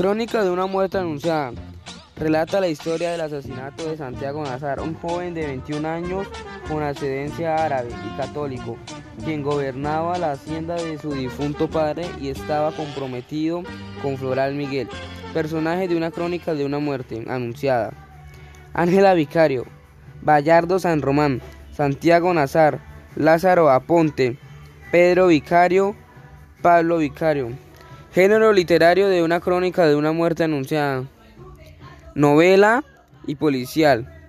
Crónica de una muerte anunciada. Relata la historia del asesinato de Santiago Nazar, un joven de 21 años con ascendencia árabe y católico, quien gobernaba la hacienda de su difunto padre y estaba comprometido con Floral Miguel, personaje de una crónica de una muerte anunciada. Ángela Vicario, Bayardo San Román, Santiago Nazar, Lázaro Aponte, Pedro Vicario, Pablo Vicario. Género literario de una crónica de una muerte anunciada. Novela y policial.